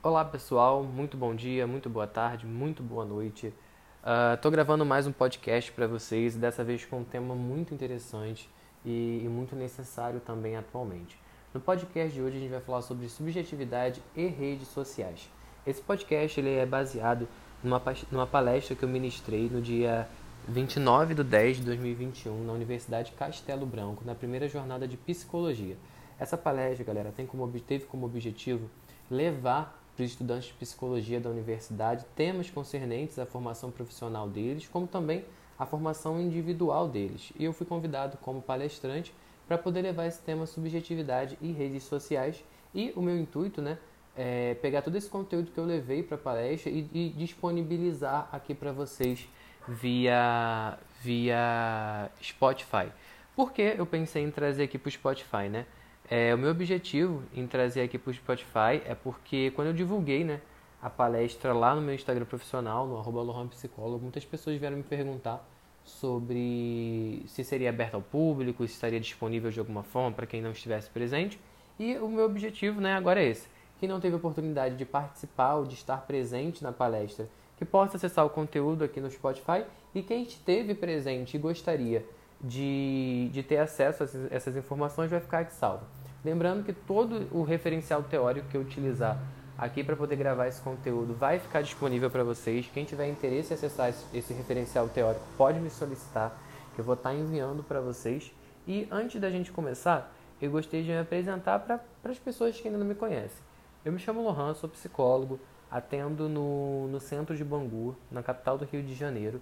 Olá pessoal, muito bom dia, muito boa tarde, muito boa noite. Estou uh, gravando mais um podcast para vocês, dessa vez com um tema muito interessante e, e, muito necessário também atualmente. No podcast de hoje a gente vai falar sobre subjetividade e redes sociais. Esse podcast ele é baseado numa, numa palestra que eu ministrei no dia 29 de 10 de 2021 na Universidade Castelo Branco, na primeira jornada de psicologia. Essa palestra, galera, tem como, teve como objetivo levar para estudantes de psicologia da universidade temas concernentes à formação profissional deles, como também a formação individual deles. E eu fui convidado como palestrante para poder levar esse tema subjetividade e redes sociais. E o meu intuito, né, é pegar todo esse conteúdo que eu levei para a palestra e, e disponibilizar aqui para vocês via via Spotify. Por que eu pensei em trazer aqui para o Spotify, né? É, o meu objetivo em trazer aqui para o Spotify é porque quando eu divulguei né, a palestra lá no meu Instagram profissional, no arroba Psicólogo, muitas pessoas vieram me perguntar sobre se seria aberto ao público, se estaria disponível de alguma forma para quem não estivesse presente. E o meu objetivo né, agora é esse. Quem não teve oportunidade de participar ou de estar presente na palestra, que possa acessar o conteúdo aqui no Spotify. E quem esteve presente e gostaria de, de ter acesso a essas informações vai ficar aqui salvo. Lembrando que todo o referencial teórico que eu utilizar aqui para poder gravar esse conteúdo vai ficar disponível para vocês. Quem tiver interesse em acessar esse referencial teórico pode me solicitar, que eu vou estar enviando para vocês. E antes da gente começar, eu gostaria de me apresentar para as pessoas que ainda não me conhecem. Eu me chamo Lohan, sou psicólogo, atendo no, no centro de Bangu, na capital do Rio de Janeiro.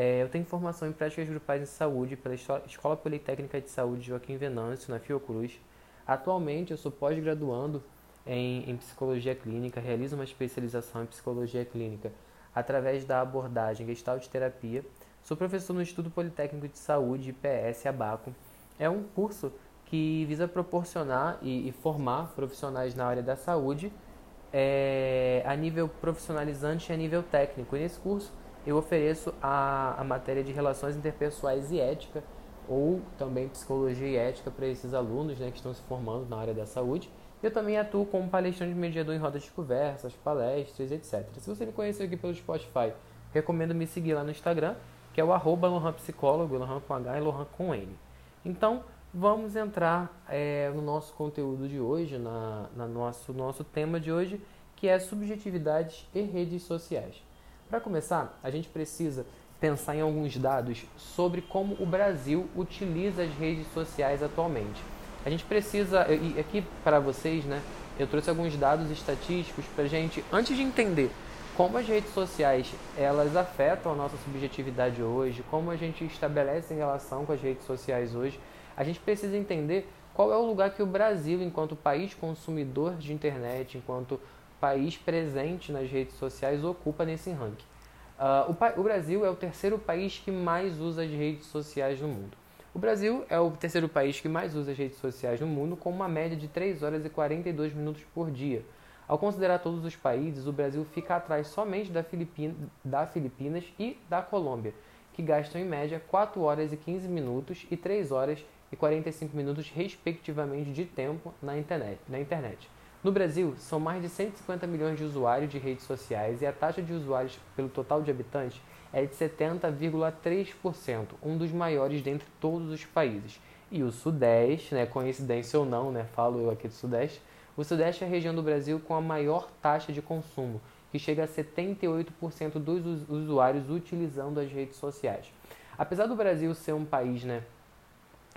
É, eu tenho formação em práticas grupais em saúde pela Escola Politécnica de Saúde Joaquim Venâncio, na Fiocruz. Atualmente eu sou pós-graduando em, em, psicologia clínica, realizo uma especialização em psicologia clínica através da abordagem Gestalt Terapia. Sou professor no Instituto Politécnico de Saúde, IPS Abaco. É um curso que visa proporcionar e, e formar profissionais na área da saúde é, a nível profissionalizante e a nível técnico. E nesse curso eu ofereço a, a matéria de relações interpessoais e ética, ou também psicologia e ética para esses alunos né, que estão se formando na área da saúde. Eu também atuo como palestrante mediador em rodas de conversas, palestras, etc. Se você me conheceu aqui pelo Spotify, recomendo me seguir lá no Instagram, que é o arroba Lohan Psicólogo, Lohan com H e Lohan com N. Então, vamos entrar é, no nosso conteúdo de hoje, na, na nosso, nosso tema de hoje, que é subjetividades e redes sociais. Para começar, a gente precisa pensar em alguns dados sobre como o Brasil utiliza as redes sociais atualmente. A gente precisa, e aqui para vocês, né, eu trouxe alguns dados estatísticos para gente, antes de entender como as redes sociais elas afetam a nossa subjetividade hoje, como a gente estabelece relação com as redes sociais hoje, a gente precisa entender qual é o lugar que o Brasil, enquanto país consumidor de internet, enquanto país presente nas redes sociais ocupa nesse ranking. Uh, o, o, Brasil é o terceiro país que mais usa as redes sociais no mundo. O Brasil é o terceiro país que mais usa as redes sociais no mundo, com uma média de 3 horas e 42 minutos por dia. Ao considerar todos os países, o Brasil fica atrás somente da, Filipina, da Filipinas e da Colômbia, que gastam em média 4 horas e 15 minutos e 3 horas e 45 minutos, respectivamente, de tempo na internet. Na internet. No Brasil, são mais de 150 milhões de usuários de redes sociais e a taxa de usuários pelo total de habitantes é de 70,3%, um dos maiores dentre todos os países. E o Sudeste, né, coincidência ou não, né, falo eu aqui do Sudeste, o Sudeste é a região do Brasil com a maior taxa de consumo, que chega a 78% dos usuários utilizando as redes sociais. Apesar do Brasil ser um país né,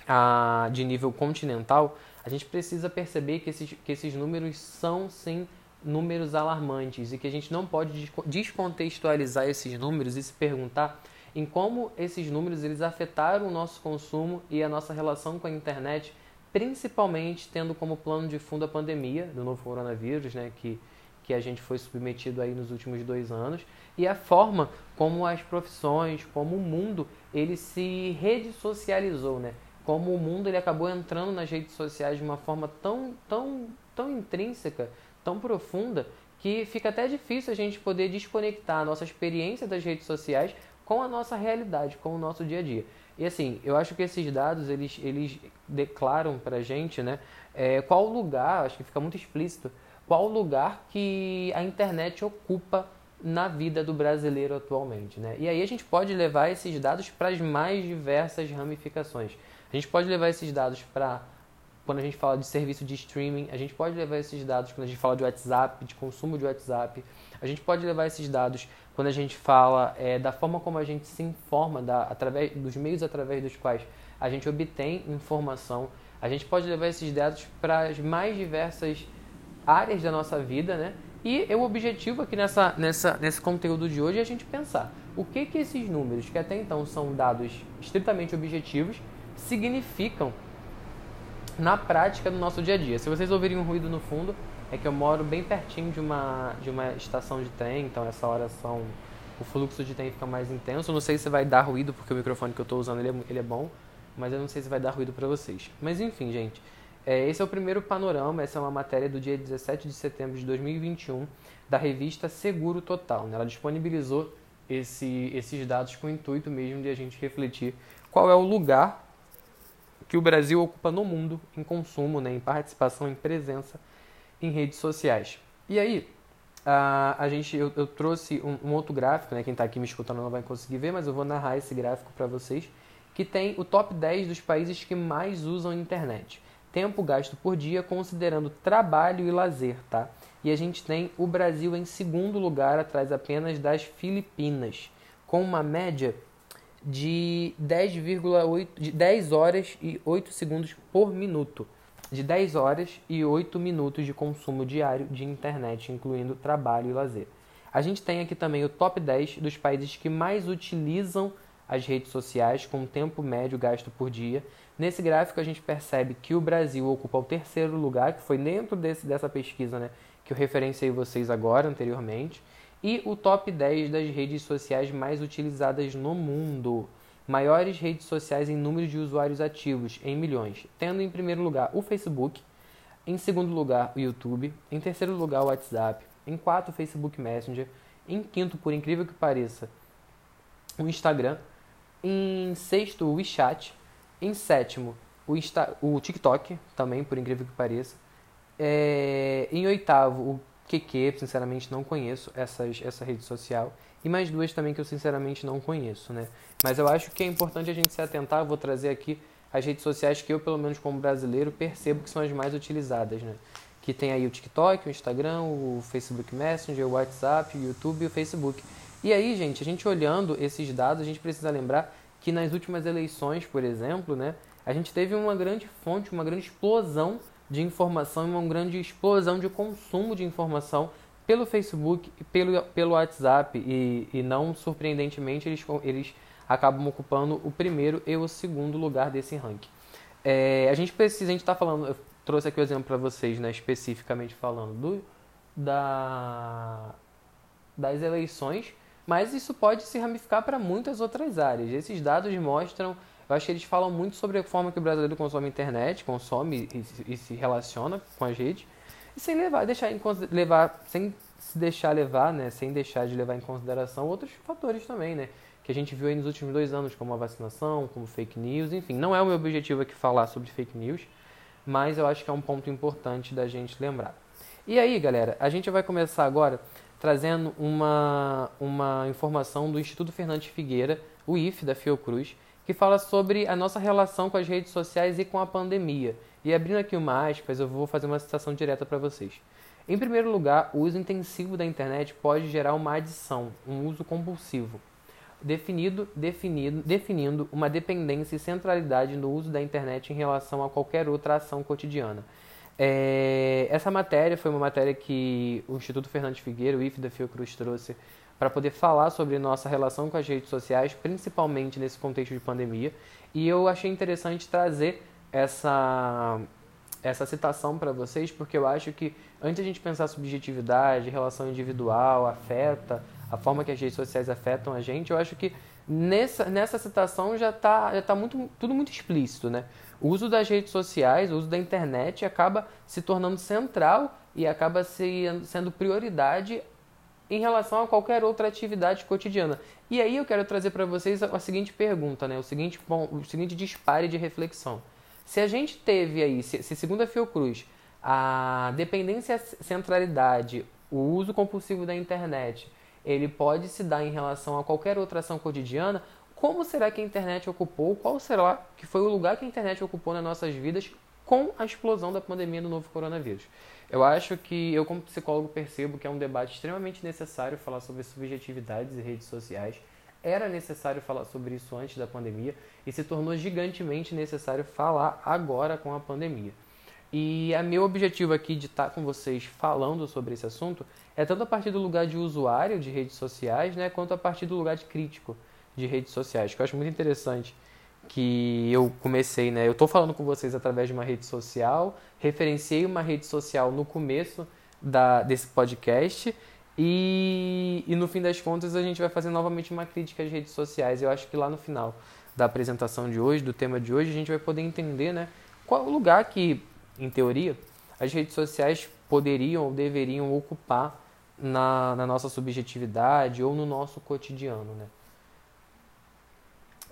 a, de nível continental, a gente precisa perceber que esses, que esses números são sim números alarmantes e que a gente não pode descontextualizar esses números e se perguntar em como esses números eles afetaram o nosso consumo e a nossa relação com a internet, principalmente tendo como plano de fundo a pandemia do novo coronavírus, né, que, que a gente foi submetido aí nos últimos dois anos, e a forma como as profissões, como o mundo, ele se redissocializou, né? Como o mundo ele acabou entrando nas redes sociais de uma forma tão, tão, tão intrínseca, tão profunda, que fica até difícil a gente poder desconectar a nossa experiência das redes sociais com a nossa realidade, com o nosso dia a dia. E assim, eu acho que esses dados eles, eles declaram para a gente né, é, qual lugar, acho que fica muito explícito, qual lugar que a internet ocupa na vida do brasileiro atualmente. Né? E aí a gente pode levar esses dados para as mais diversas ramificações. A gente pode levar esses dados para quando a gente fala de serviço de streaming, a gente pode levar esses dados quando a gente fala de WhatsApp, de consumo de WhatsApp, a gente pode levar esses dados quando a gente fala é, da forma como a gente se informa, da, através dos meios através dos quais a gente obtém informação. A gente pode levar esses dados para as mais diversas áreas da nossa vida, né? E o objetivo aqui nessa, nessa, nesse conteúdo de hoje é a gente pensar o que, que esses números, que até então são dados estritamente objetivos, significam na prática do nosso dia a dia. Se vocês ouvirem um ruído no fundo, é que eu moro bem pertinho de uma, de uma estação de trem, então essa hora são, o fluxo de trem fica mais intenso. Não sei se vai dar ruído, porque o microfone que eu estou usando ele é, ele é bom, mas eu não sei se vai dar ruído para vocês. Mas enfim, gente, é, esse é o primeiro panorama, essa é uma matéria do dia 17 de setembro de 2021 da revista Seguro Total. Né? Ela disponibilizou esse, esses dados com o intuito mesmo de a gente refletir qual é o lugar que o Brasil ocupa no mundo em consumo, né, em participação, em presença em redes sociais. E aí, a, a gente, eu, eu trouxe um, um, outro gráfico, né, quem está aqui me escutando não vai conseguir ver, mas eu vou narrar esse gráfico para vocês, que tem o top 10 dos países que mais usam internet. Tempo gasto por dia, considerando trabalho e lazer, tá? E a gente tem o Brasil em segundo lugar, atrás apenas das Filipinas, com uma média de 10,8 de 10 horas e 8 segundos por minuto, de 10 horas e 8 minutos de consumo diário de internet, incluindo trabalho e lazer. A gente tem aqui também o top 10 dos países que mais utilizam as redes sociais com tempo médio gasto por dia. Nesse gráfico a gente percebe que o Brasil ocupa o terceiro lugar, que foi dentro desse, dessa pesquisa né, que eu referenciei vocês agora anteriormente e o top 10 das redes sociais mais utilizadas no mundo. Maiores redes sociais em número de usuários ativos, em milhões, tendo em primeiro lugar o Facebook, em segundo lugar o YouTube, em terceiro lugar o WhatsApp, em quarto o Facebook Messenger, em quinto, por incrível que pareça, o Instagram, em sexto o WeChat, em sétimo o, Insta o TikTok, também por incrível que pareça, é, em oitavo o QQ, sinceramente não conheço essas, essa rede social. E mais duas também que eu sinceramente não conheço, né? Mas eu acho que é importante a gente se atentar, eu vou trazer aqui as redes sociais que eu, pelo menos como brasileiro, percebo que são as mais utilizadas, né? Que tem aí o TikTok, o Instagram, o Facebook Messenger, o WhatsApp, o YouTube e o Facebook. E aí, gente, a gente olhando esses dados, a gente precisa lembrar que nas últimas eleições, por exemplo, né, a gente teve uma grande fonte, uma grande explosão de informação e uma grande explosão de consumo de informação pelo Facebook e pelo, pelo WhatsApp e, e não surpreendentemente eles, eles acabam ocupando o primeiro e o segundo lugar desse ranking. É, a gente precisa, a gente está falando, eu trouxe aqui o um exemplo para vocês, né, especificamente falando do, da, das eleições, mas isso pode se ramificar para muitas outras áreas. Esses dados mostram eu acho que eles falam muito sobre a forma que o brasileiro consome a internet, consome e, e se relaciona com a gente, e sem levar, deixar em, levar, sem se deixar levar, né, sem deixar de levar em consideração outros fatores também, né, que a gente viu aí nos últimos dois anos, como a vacinação, como fake news, enfim. Não é o meu objetivo aqui falar sobre fake news, mas eu acho que é um ponto importante da gente lembrar. E aí, galera, a gente vai começar agora trazendo uma, uma informação do Instituto Fernandes Figueira, o IF da Fiocruz, que fala sobre a nossa relação com as redes sociais e com a pandemia. E abrindo aqui uma aspas, eu vou fazer uma citação direta para vocês. Em primeiro lugar, o uso intensivo da internet pode gerar uma adição, um uso compulsivo, definido, definido, definindo uma dependência e centralidade no uso da internet em relação a qualquer outra ação cotidiana. É, essa matéria foi uma matéria que o Instituto Fernandes Figueiredo, o IF da Fiocruz, trouxe para poder falar sobre nossa relação com as redes sociais, principalmente nesse contexto de pandemia. E eu achei interessante trazer essa, essa citação para vocês, porque eu acho que antes a gente pensar subjetividade, relação individual, afeta, a forma que as redes sociais afetam a gente, eu acho que nessa, nessa citação já está já tá muito, tudo muito explícito. Né? O uso das redes sociais, o uso da internet acaba se tornando central e acaba se, sendo prioridade em relação a qualquer outra atividade cotidiana. E aí eu quero trazer para vocês a, seguinte pergunta, né? o, seguinte, bom, o seguinte dispare de reflexão. Se a gente teve aí, se, se segundo a Fiocruz, a dependência centralidade, o uso compulsivo da internet, ele pode se dar em relação a qualquer outra ação cotidiana, como será que a internet ocupou, qual será que foi o lugar que a internet ocupou nas nossas vidas com a explosão da pandemia do novo coronavírus? Eu acho que eu como psicólogo percebo que é um debate extremamente necessário falar sobre subjetividades e redes sociais. Era necessário falar sobre isso antes da pandemia e se tornou gigantemente necessário falar agora com a pandemia. E a meu objetivo aqui de estar com vocês falando sobre esse assunto é tanto a partir do lugar de usuário de redes sociais, né, quanto a partir do lugar de crítico de redes sociais, que eu acho muito interessante que eu comecei, né? Eu estou falando com vocês através de uma rede social, referenciei uma rede social no começo da, desse podcast e, e no fim das contas a gente vai fazer novamente uma crítica às redes sociais. Eu acho que lá no final da apresentação de hoje, do tema de hoje, a gente vai poder entender, né? Qual o lugar que em teoria, as redes sociais poderiam ou deveriam ocupar na, na nossa subjetividade ou no nosso cotidiano, né?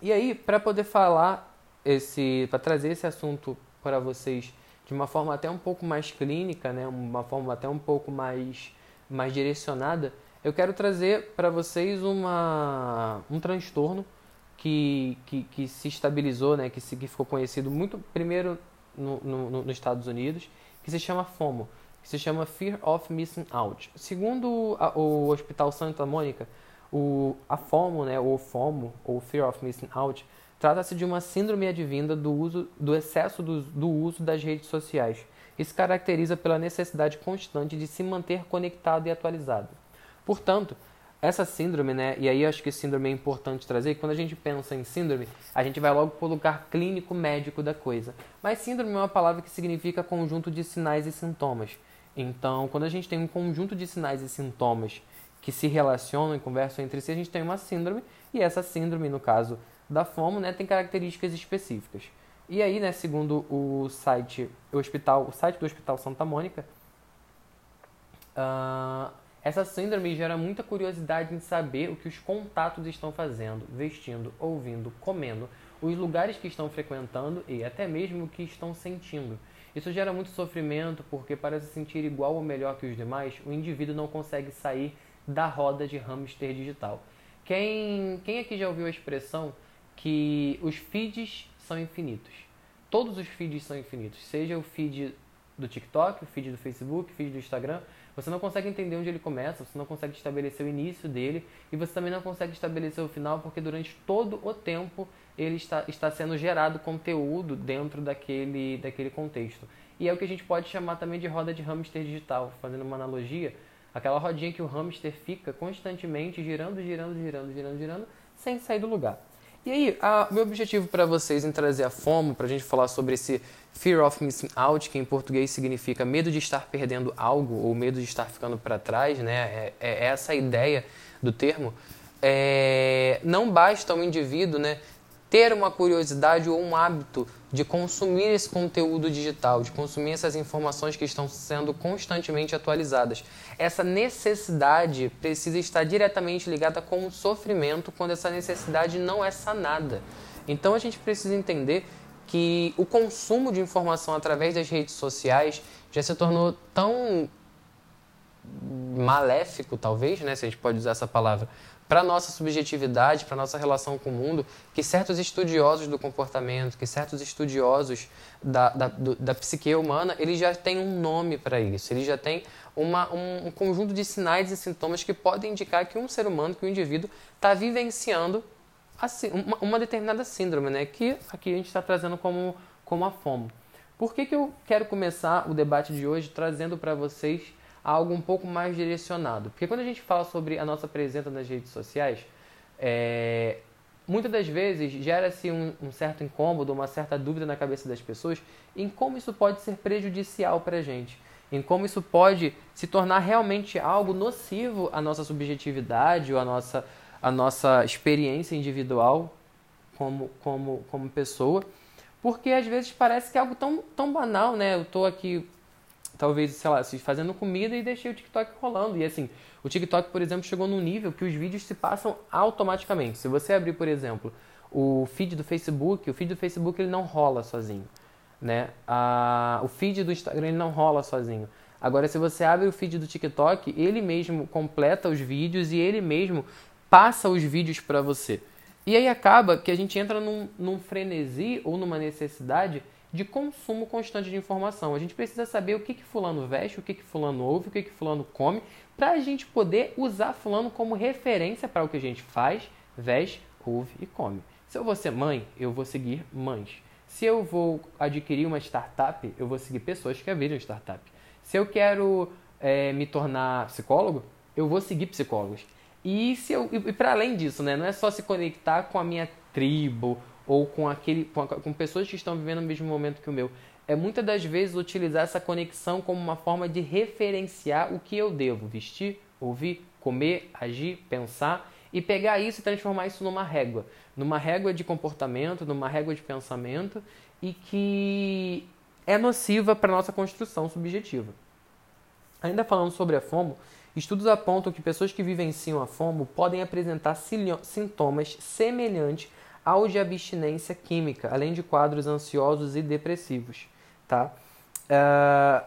E aí, para poder falar esse, para trazer esse assunto para vocês de uma forma até um pouco mais clínica, né, uma forma até um pouco mais mais direcionada, eu quero trazer para vocês uma um transtorno que, que, que se estabilizou, né, que, se, que ficou conhecido muito primeiro no, no, nos Estados Unidos, que se chama FOMO, que se chama Fear of Missing Out. Segundo a, o Hospital Santa Mônica, o, a FOMO, né, ou FOMO, ou Fear of Missing Out, trata-se de uma síndrome advinda do, uso, do excesso do, do uso das redes sociais se caracteriza pela necessidade constante de se manter conectado e atualizado. Portanto, essa síndrome, né? E aí acho que síndrome é importante trazer, quando a gente pensa em síndrome, a gente vai logo para o lugar clínico médico da coisa. Mas síndrome é uma palavra que significa conjunto de sinais e sintomas. Então, quando a gente tem um conjunto de sinais e sintomas que se relacionam e conversam entre si, a gente tem uma síndrome, e essa síndrome, no caso da FOMO, né, tem características específicas. E aí, né, segundo o site, o hospital, o site do Hospital Santa Mônica, uh, essa síndrome gera muita curiosidade em saber o que os contatos estão fazendo, vestindo, ouvindo, comendo, os lugares que estão frequentando e até mesmo o que estão sentindo. Isso gera muito sofrimento porque, para se sentir igual ou melhor que os demais, o indivíduo não consegue sair da roda de hamster digital. Quem, quem aqui já ouviu a expressão que os feeds são infinitos? Todos os feeds são infinitos, seja o feed do TikTok, o feed do Facebook, o feed do Instagram, você não consegue entender onde ele começa, você não consegue estabelecer o início dele e você também não consegue estabelecer o final porque durante todo o tempo ele está, está sendo gerado conteúdo dentro daquele, daquele contexto. E é o que a gente pode chamar também de roda de hamster digital, fazendo uma analogia, aquela rodinha que o hamster fica constantemente girando, girando, girando, girando, girando, sem sair do lugar. E aí, o meu objetivo para vocês em trazer a FOMO, para a gente falar sobre esse Fear of Missing Out, que em português significa medo de estar perdendo algo ou medo de estar ficando para trás, né? É, é, essa a ideia do termo. É, não basta um indivíduo né, ter uma curiosidade ou um hábito de consumir esse conteúdo digital, de consumir essas informações que estão sendo constantemente atualizadas. Essa necessidade precisa estar diretamente ligada com o sofrimento quando essa necessidade não é sanada. Então a gente precisa entender que o consumo de informação através das redes sociais já se tornou tão maléfico, talvez, né, se a gente pode usar essa palavra, para nossa subjetividade, para nossa relação com o mundo, que certos estudiosos do comportamento, que certos estudiosos da, da, do, da psique humana, eles já têm um nome para isso, eles já têm uma, um, um, conjunto de sinais e sintomas que podem indicar que um ser humano, que um indivíduo, está vivenciando assim, uma, uma, determinada síndrome, né? que aqui a gente está trazendo como, como a FOMO. Por que, que eu quero começar o debate de hoje trazendo para vocês algo um pouco mais direcionado. Porque quando a gente fala sobre a nossa presença nas redes sociais, é, muitas das vezes gera-se um, um, certo incômodo, uma certa dúvida na cabeça das pessoas em como isso pode ser prejudicial para a gente, em como isso pode se tornar realmente algo nocivo à nossa subjetividade ou à nossa, à nossa experiência individual como, como, como pessoa. Porque às vezes parece que é algo tão, tão banal, né? Eu estou aqui talvez, sei lá, fazendo comida e deixei o TikTok rolando. E assim, o TikTok, por exemplo, chegou num nível que os vídeos se passam automaticamente. Se você abrir, por exemplo, o feed do Facebook, o feed do Facebook ele não rola sozinho. né? A, o feed do Instagram ele não rola sozinho. Agora, se você abre o feed do TikTok, ele mesmo completa os vídeos e ele mesmo passa os vídeos para você. E aí acaba que a gente entra num, num frenesi ou numa necessidade de consumo constante de informação. A gente precisa saber o que, que fulano veste, o que, que fulano ouve, o que, que fulano come, para a gente poder usar fulano como referência para o que a gente faz, veste, ouve e come. Se eu vou ser mãe, eu vou seguir mães. Se eu vou adquirir uma startup, eu vou seguir pessoas que abriram startup. Se eu quero é, me tornar psicólogo, eu vou seguir psicólogos. E, se eu, e para além disso, né, não é só se conectar com a minha tribo ou com, aquele, com, com pessoas que estão vivendo o mesmo momento que o meu. É muitas das vezes utilizar essa conexão como uma forma de referenciar o que eu devo vestir, ouvir, comer, agir, pensar e pegar isso e transformar isso numa régua, numa régua de comportamento, numa régua de pensamento e que é nociva para nossa construção subjetiva. Ainda falando sobre a FOMO, estudos apontam que pessoas que vivenciam a FOMO podem apresentar sintomas semelhantes ao de abstinência química, além de quadros ansiosos e depressivos. Tá? Uh,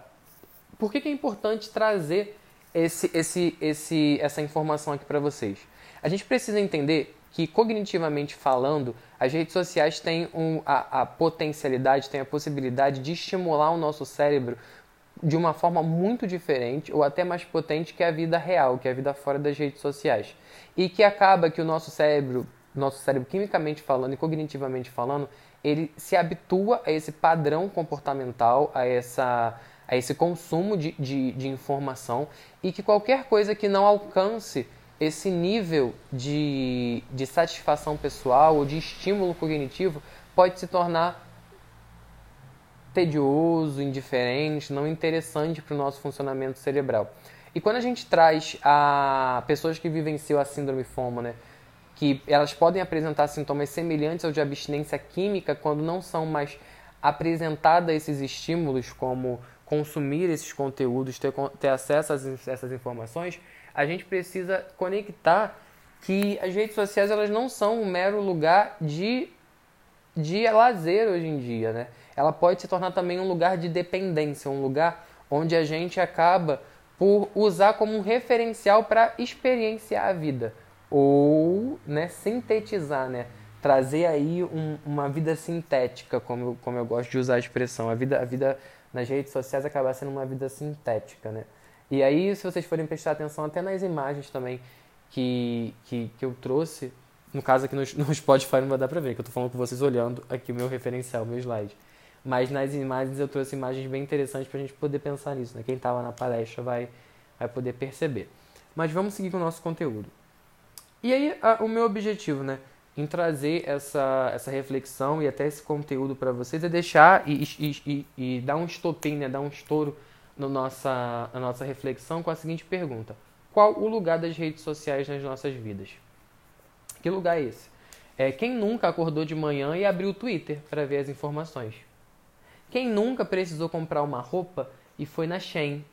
por que, que é importante trazer esse, esse, esse, essa informação aqui para vocês? A gente precisa entender que, cognitivamente falando, as redes sociais têm um, a, a potencialidade, têm a possibilidade de estimular o nosso cérebro de uma forma muito diferente ou até mais potente que a vida real, que a vida fora das redes sociais. E que acaba que o nosso cérebro, nosso cérebro quimicamente falando e cognitivamente falando, ele se habitua a esse padrão comportamental, a essa a esse consumo de, de, de informação e que qualquer coisa que não alcance esse nível de, de satisfação pessoal ou de estímulo cognitivo pode se tornar tedioso, indiferente, não interessante para o nosso funcionamento cerebral. E quando a gente traz a pessoas que vivenciam a síndrome FOMO, né, que elas podem apresentar sintomas semelhantes ao de abstinência química quando não são mais apresentadas esses estímulos, como consumir esses conteúdos, ter, ter acesso a essas informações, a gente precisa conectar que as redes sociais elas não são um mero lugar de, de lazer hoje em dia, né? Ela pode se tornar também um lugar de dependência, um lugar onde a gente acaba por usar como um referencial para experienciar a vida ou, né, sintetizar, né? Trazer aí um, uma vida sintética, como eu, como eu gosto de usar a expressão. A vida, a vida nas redes sociais acaba sendo uma vida sintética, né? E aí, se vocês forem prestar atenção até nas imagens também que, que, que eu trouxe, no caso aqui no, no Spotify não vai dar pra ver, que eu tô falando com vocês olhando aqui o meu referencial, o meu slide. Mas nas imagens eu trouxe imagens bem interessantes pra gente poder pensar nisso, né? Quem tava na palestra vai, vai poder perceber. Mas vamos seguir com o nosso conteúdo. E aí, a, o meu objetivo, né? Em trazer essa, essa reflexão e até esse conteúdo para vocês é deixar e, e, e, e dar um estopim, né? Dar um estouro no nossa, na nossa reflexão com a seguinte pergunta: Qual o lugar das redes sociais nas nossas vidas? Que lugar é esse? É, quem nunca acordou de manhã e abriu o Twitter para ver as informações? Quem nunca precisou comprar uma roupa e foi na Shein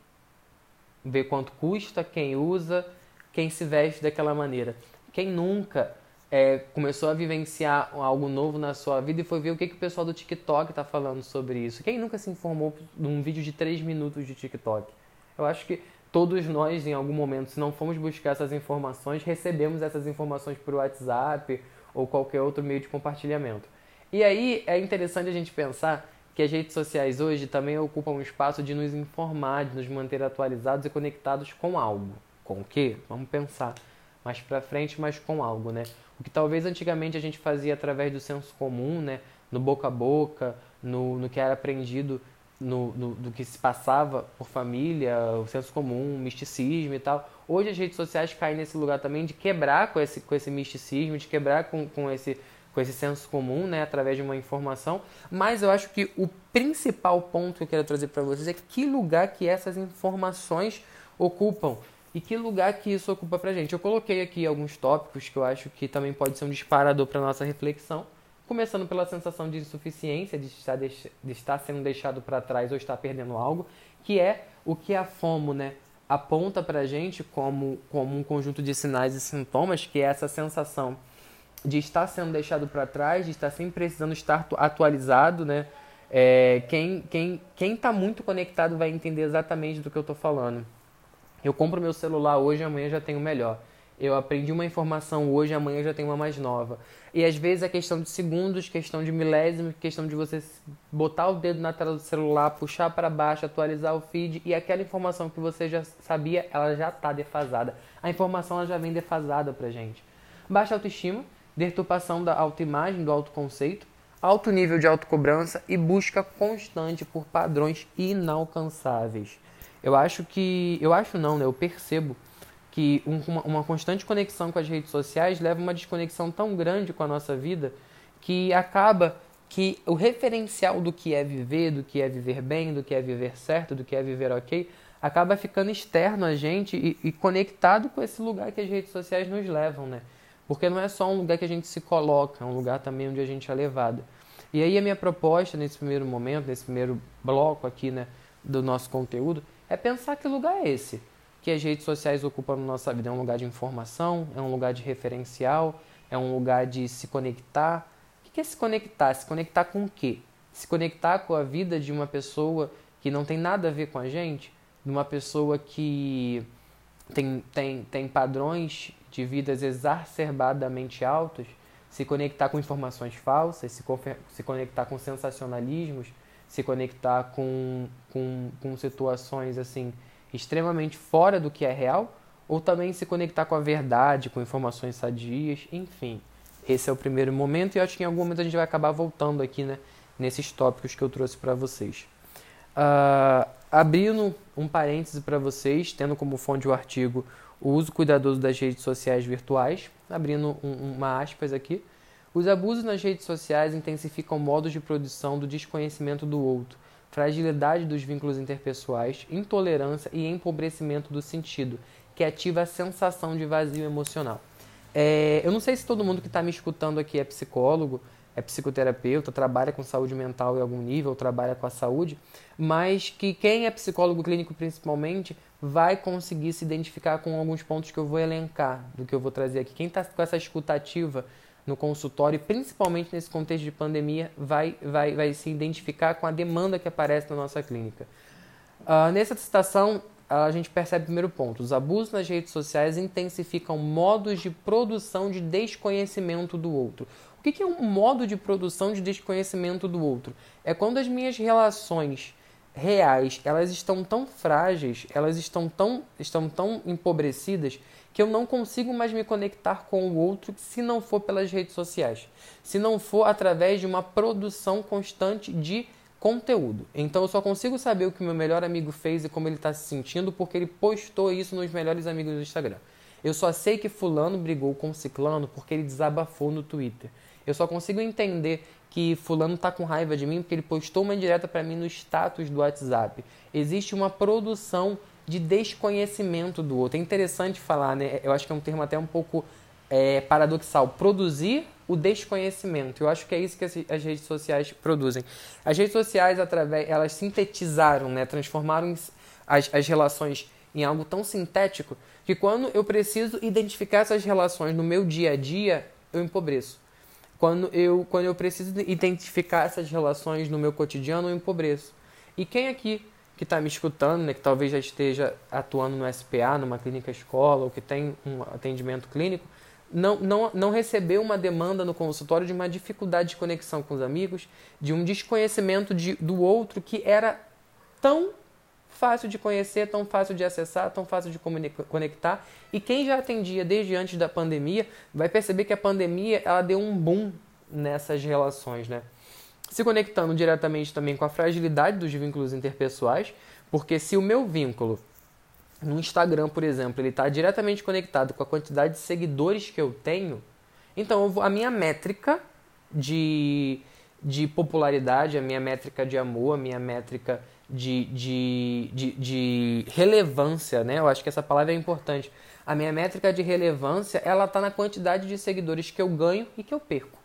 ver quanto custa, quem usa, quem se veste daquela maneira? Quem nunca é, começou a vivenciar algo novo na sua vida e foi ver o que, que o pessoal do TikTok está falando sobre isso. Quem nunca se informou num vídeo de 3 minutos de TikTok? Eu acho que todos nós, em algum momento, se não formos buscar essas informações, recebemos essas informações por WhatsApp ou qualquer outro meio de compartilhamento. E aí é interessante a gente pensar que as redes sociais hoje também ocupam um espaço de nos informar, de nos manter atualizados e conectados com algo. Com o quê? Vamos pensar mais para frente, mas com algo, né? O que talvez antigamente a gente fazia através do senso comum, né? No boca a boca, no, no que era aprendido, no, no, do que se passava por família, o senso comum, o misticismo e tal. Hoje as redes sociais caem nesse lugar também de quebrar com esse, com esse misticismo, de quebrar com, com, esse, com esse senso comum, né? Através de uma informação. Mas eu acho que o principal ponto que eu quero trazer para vocês é que lugar que essas informações ocupam e que lugar que isso ocupa pra gente. Eu coloquei aqui alguns tópicos que eu acho que também pode ser um disparador para nossa reflexão, começando pela sensação de insuficiência, de estar, de estar sendo deixado para trás ou estar perdendo algo, que é o que a FOMO, né, aponta pra gente como, como um conjunto de sinais e sintomas, que é essa sensação de estar sendo deixado para trás, de estar sempre precisando estar atualizado, né, É, quem quem quem está muito conectado vai entender exatamente do que eu estou falando. Eu compro meu celular hoje, amanhã já tenho melhor. Eu aprendi uma informação hoje, amanhã já tenho uma mais nova. E às vezes é questão de segundos, questão de milésimos, questão de você botar o dedo na tela do celular, puxar para baixo, atualizar o feed e aquela informação que você já sabia, ela já está defasada. A informação ela já vem defasada para gente. Baixa autoestima, deturpação da autoimagem, do autoconceito, alto nível de autocobrança e busca constante por padrões inalcançáveis. Eu acho que, eu acho não, né? Eu percebo que uma, uma constante conexão com as redes sociais leva uma desconexão tão grande com a nossa vida que acaba que o referencial do que é viver, do que é viver bem, do que é viver certo, do que é viver ok, acaba ficando externo a gente e, e, conectado com esse lugar que as redes sociais nos levam, né? Porque não é só um lugar que a gente se coloca, é um lugar também onde a gente é levado. E aí a minha proposta nesse primeiro momento, nesse primeiro bloco aqui, né, do nosso conteúdo, é pensar que lugar é esse que as redes sociais ocupam na nossa vida. É um lugar de informação, é um lugar de referencial, é um lugar de se conectar. O que é se conectar? Se conectar com o quê? Se conectar com a vida de uma pessoa que não tem nada a ver com a gente, de uma pessoa que tem, tem, tem padrões de vidas exacerbadamente altos, se conectar com informações falsas, se, se conectar com sensacionalismos, se conectar com, com, com situações assim extremamente fora do que é real, ou também se conectar com a verdade, com informações sadias, enfim. Esse é o primeiro momento e acho que em algum momento a gente vai acabar voltando aqui né, nesses tópicos que eu trouxe para vocês. Uh, abrindo um parêntese para vocês, tendo como fonte o artigo O uso cuidadoso das redes sociais virtuais, abrindo um, uma aspas aqui. Os abusos nas redes sociais intensificam modos de produção do desconhecimento do outro, fragilidade dos vínculos interpessoais, intolerância e empobrecimento do sentido, que ativa a sensação de vazio emocional. É, eu não sei se todo mundo que está me escutando aqui é psicólogo, é psicoterapeuta, trabalha com saúde mental em algum nível, trabalha com a saúde, mas que quem é psicólogo clínico principalmente vai conseguir se identificar com alguns pontos que eu vou elencar do que eu vou trazer aqui. Quem está com essa escutativa no consultório, principalmente nesse contexto de pandemia, vai, vai, vai se identificar com a demanda que aparece na nossa clínica. Uh, nessa citação, a gente percebe o primeiro ponto: os abusos nas redes sociais intensificam modos de produção de desconhecimento do outro. O que é um modo de produção de desconhecimento do outro? É quando as minhas relações reais elas estão tão frágeis, elas estão tão, estão tão empobrecidas que eu não consigo mais me conectar com o outro se não for pelas redes sociais, se não for através de uma produção constante de conteúdo. Então eu só consigo saber o que meu melhor amigo fez e como ele está se sentindo porque ele postou isso nos melhores amigos do Instagram. Eu só sei que fulano brigou com ciclano porque ele desabafou no Twitter. Eu só consigo entender que fulano está com raiva de mim porque ele postou uma indireta para mim no status do WhatsApp. Existe uma produção de desconhecimento do outro. É interessante falar, né? Eu acho que é um termo até um pouco é, paradoxal. Produzir o desconhecimento. Eu acho que é isso que as, redes sociais produzem. As redes sociais, através, elas sintetizaram, né? transformaram as, as relações em algo tão sintético que quando eu preciso identificar essas relações no meu dia a dia, eu empobreço. Quando eu, quando eu preciso identificar essas relações no meu cotidiano, eu empobreço. E quem aqui que está me escutando, né, que talvez já esteja atuando no SPA, numa clínica escola, ou que tem um atendimento clínico, não, não, não recebeu uma demanda no consultório de uma dificuldade de conexão com os amigos, de um desconhecimento de, do outro que era tão fácil de conhecer, tão fácil de acessar, tão fácil de conectar. E quem já atendia desde antes da pandemia vai perceber que a pandemia ela deu um boom nessas relações, né? Se conectando diretamente também com a fragilidade dos vínculos interpessoais, porque se o meu vínculo no Instagram, por exemplo, ele está diretamente conectado com a quantidade de seguidores que eu tenho, então a minha métrica de, de popularidade, a minha métrica de amor, a minha métrica de, de, de, de relevância, né? Eu acho que essa palavra é importante. A minha métrica de relevância, ela está na quantidade de seguidores que eu ganho e que eu perco.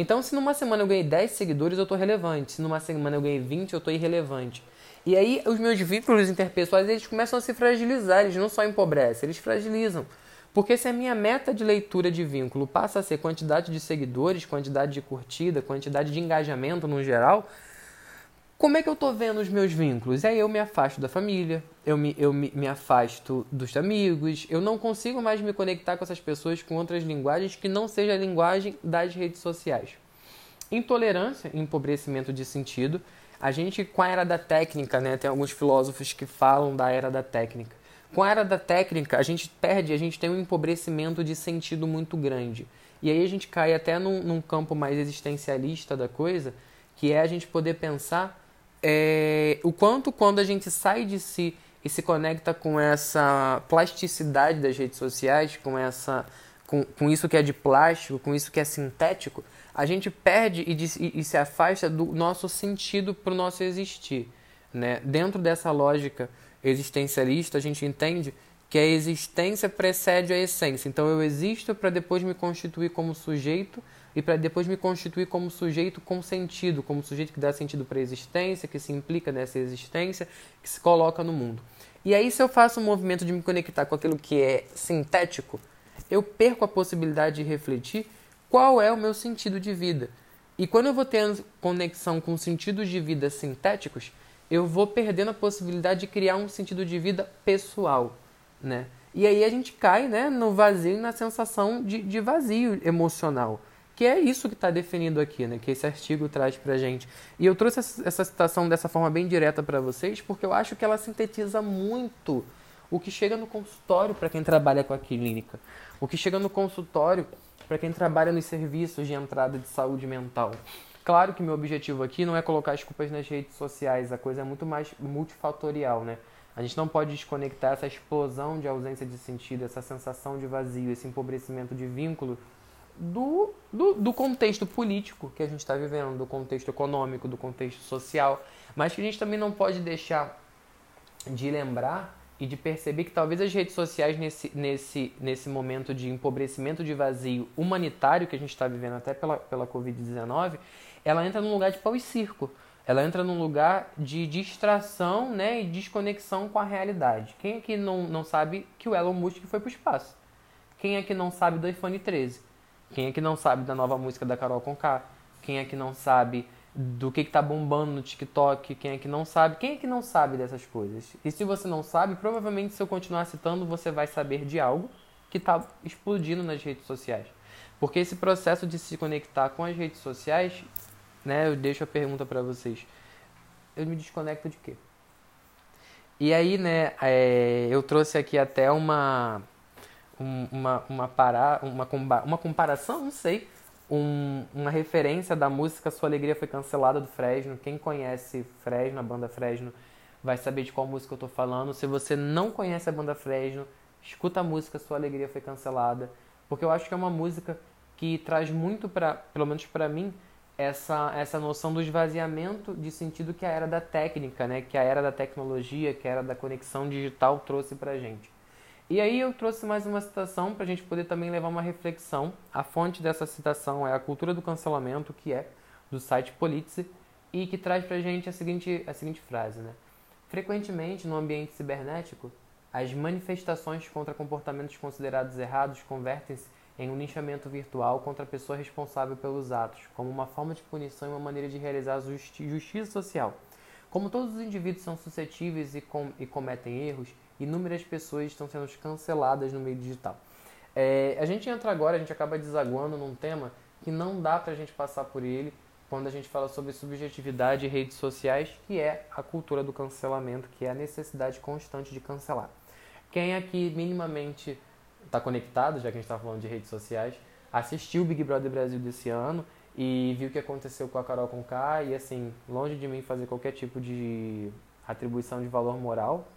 Então, se numa semana eu ganhei 10 seguidores, eu estou relevante. Se numa semana eu ganhei 20, eu estou irrelevante. E aí, os meus vínculos interpessoais, eles começam a se fragilizar. Eles não só empobrecem, eles fragilizam. Porque se a minha meta de leitura de vínculo passa a ser quantidade de seguidores, quantidade de curtida, quantidade de engajamento no geral, como é que eu tô vendo os meus vínculos? Aí eu me afasto da família, eu me, eu me, me afasto dos amigos, eu não consigo mais me conectar com essas pessoas com outras linguagens que não seja a linguagem das redes sociais. Intolerância, empobrecimento de sentido. A gente, com a era da técnica, né, tem alguns filósofos que falam da era da técnica. Com a era da técnica, a gente perde, a gente tem um empobrecimento de sentido muito grande. E aí a gente cai até num, num campo mais existencialista da coisa, que é a gente poder pensar é, o quanto quando a gente sai de si e se conecta com essa plasticidade das redes sociais, com essa com, com isso que é de plástico, com isso que é sintético, a gente perde e, e, e se afasta do nosso sentido para o nosso existir. Né? Dentro dessa lógica existencialista, a gente entende que a existência precede a essência. Então eu existo para depois me constituir como sujeito e para depois me constituir como sujeito com sentido, como sujeito que dá sentido para a existência, que se implica nessa existência, que se coloca no mundo. E aí, se eu faço um movimento de me conectar com aquilo que é sintético, eu perco a possibilidade de refletir qual é o meu sentido de vida. E quando eu vou tendo conexão com sentidos de vida sintéticos, eu vou perdendo a possibilidade de criar um sentido de vida pessoal, né? E aí a gente cai né, no vazio e na sensação de, de vazio emocional que é isso que está definido aqui, né? Que esse artigo traz para gente. E eu trouxe essa citação dessa forma bem direta para vocês, porque eu acho que ela sintetiza muito o que chega no consultório para quem trabalha com a clínica, o que chega no consultório para quem trabalha nos serviços de entrada de saúde mental. Claro que meu objetivo aqui não é colocar as culpas nas redes sociais, a coisa é muito mais multifatorial, né? A gente não pode desconectar essa explosão de ausência de sentido, essa sensação de vazio, esse empobrecimento de vínculo do, do, do contexto político que a gente está vivendo, do contexto econômico, do contexto social, mas que a gente também não pode deixar de lembrar e de perceber que talvez as redes sociais nesse, nesse, nesse momento de empobrecimento de vazio humanitário que a gente está vivendo até pela, pela Covid-19, ela entra num lugar de pau e circo. Ela entra num lugar de distração né, e desconexão com a realidade. Quem é que não, não sabe que o Elon Musk foi para o espaço? Quem é que não sabe do iPhone 13? Quem é que não sabe da nova música da Carol Conká? Quem é que não sabe do que, que tá bombando no TikTok? Quem é que não sabe? Quem é que não sabe dessas coisas? E se você não sabe, provavelmente se eu continuar citando, você vai saber de algo que está explodindo nas redes sociais. Porque esse processo de se conectar com as redes sociais, né, eu deixo a pergunta para vocês. Eu me desconecto de quê? E aí, né, é, eu trouxe aqui até uma um, uma, uma, para, uma, uma comparação, não sei, um, uma referência da música Sua Alegria Foi Cancelada do Fresno. Quem conhece Fresno, a banda Fresno, vai saber de qual música eu estou falando. Se você não conhece a banda Fresno, escuta a música Sua Alegria Foi Cancelada, porque eu acho que é uma música que traz muito para, pelo menos para mim, essa, essa noção do esvaziamento de sentido que a era da técnica, né, que a era da tecnologia, que a era da conexão digital trouxe para gente. E aí eu trouxe mais uma citação para a gente poder também levar uma reflexão. A fonte dessa citação é a Cultura do Cancelamento, que é do site Politice, e que traz para a gente a seguinte, a seguinte frase, né? Frequentemente, no ambiente cibernético, as manifestações contra comportamentos considerados errados convertem-se em um linchamento virtual contra a pessoa responsável pelos atos, como uma forma de punição e uma maneira de realizar justi justiça social. Como todos os indivíduos são suscetíveis e, com e cometem erros, inúmeras pessoas estão sendo canceladas no meio digital. É, a gente entra agora, a gente acaba desaguando num tema que não dá para a gente passar por ele quando a gente fala sobre subjetividade e redes sociais, que é a cultura do cancelamento, que é a necessidade constante de cancelar. Quem aqui minimamente está conectado, já que a gente está falando de redes sociais, assistiu o Big Brother Brasil desse ano e viu o que aconteceu com a Carol Conká e assim, longe de mim fazer qualquer tipo de atribuição de valor moral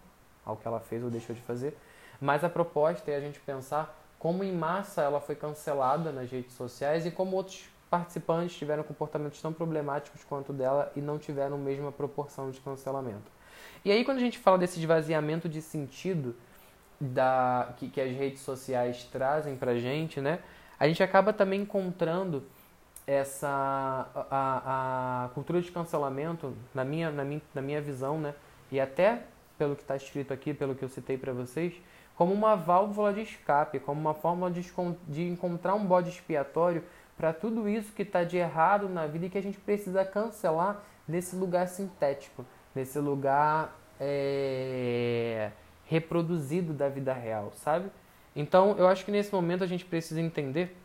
ao que ela fez ou deixou de fazer. Mas a proposta é a gente pensar como em massa ela foi cancelada nas redes sociais e como outros participantes tiveram comportamentos tão problemáticos quanto dela e não tiveram a mesma proporção de cancelamento. E aí quando a gente fala desse esvaziamento de sentido da que, que as redes sociais trazem pra gente, né? A gente acaba também encontrando essa a, a cultura de cancelamento na minha, na minha, na minha visão, né? E até pelo que está escrito aqui, pelo que eu citei para vocês, como uma válvula de escape, como uma forma de, de encontrar um bode expiatório para tudo isso que está de errado na vida e que a gente precisa cancelar nesse lugar sintético, nesse lugar é, reproduzido da vida real, sabe? Então, eu acho que nesse momento a gente precisa entender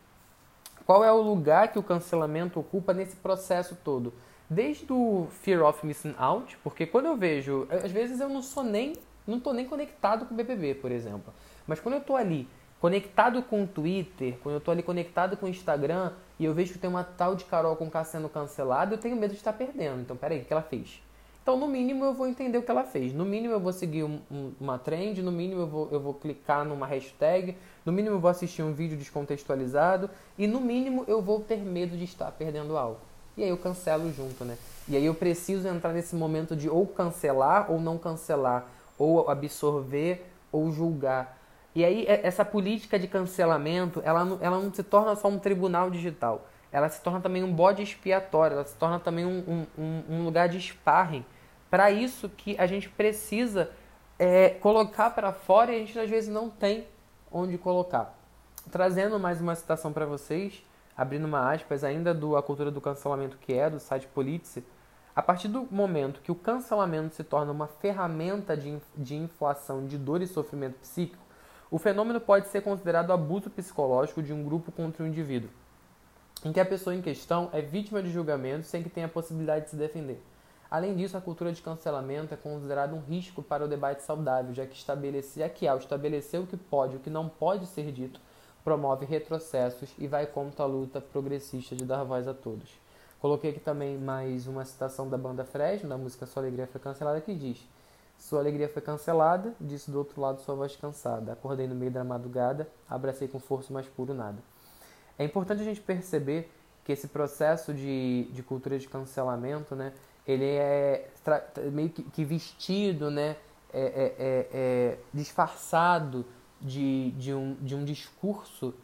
qual é o lugar que o cancelamento ocupa nesse processo todo. Desde o fear of missing out, porque quando eu vejo, às vezes eu não sou nem, não tô nem conectado com o BBB, por exemplo. Mas quando eu tô ali conectado com o Twitter, quando eu tô ali conectado com o Instagram e eu vejo que tem uma tal de Carol com K sendo cancelada, eu tenho medo de estar perdendo. Então, peraí, o que ela fez? Então, no mínimo, eu vou entender o que ela fez. No mínimo, eu vou seguir um, um, uma trend. No mínimo, eu vou, eu vou clicar numa hashtag. No mínimo, eu vou assistir um vídeo descontextualizado. E, no mínimo, eu vou ter medo de estar perdendo algo. E aí eu cancelo junto, né? E aí eu preciso entrar nesse momento de ou cancelar ou não cancelar. Ou absorver ou julgar. E aí, essa política de cancelamento, ela não, ela não se torna só um tribunal digital. Ela se torna também um bode expiatório. Ela se torna também um, um, um lugar de sparring para isso que a gente precisa é, colocar para fora e a gente às vezes não tem onde colocar. Trazendo mais uma citação para vocês, abrindo uma aspas ainda do A Cultura do Cancelamento que é, do site Politice, a partir do momento que o cancelamento se torna uma ferramenta de, de inflação de dor e sofrimento psíquico, o fenômeno pode ser considerado abuso psicológico de um grupo contra um indivíduo, em que a pessoa em questão é vítima de julgamento sem que tenha a possibilidade de se defender. Além disso, a cultura de cancelamento é considerada um risco para o debate saudável, já que, estabelecer, já que ao estabelecer o que pode e o que não pode ser dito, promove retrocessos e vai contra a luta progressista de dar voz a todos. Coloquei aqui também mais uma citação da banda Fresno, da música Sua Alegria Foi Cancelada, que diz Sua alegria foi cancelada, disse do outro lado sua voz cansada. Acordei no meio da madrugada, abracei com força mais puro nada. É importante a gente perceber que esse processo de, de cultura de cancelamento, né, ele é meio que, vestido, né, é, é, é, é, disfarçado de, de, um, de um discurso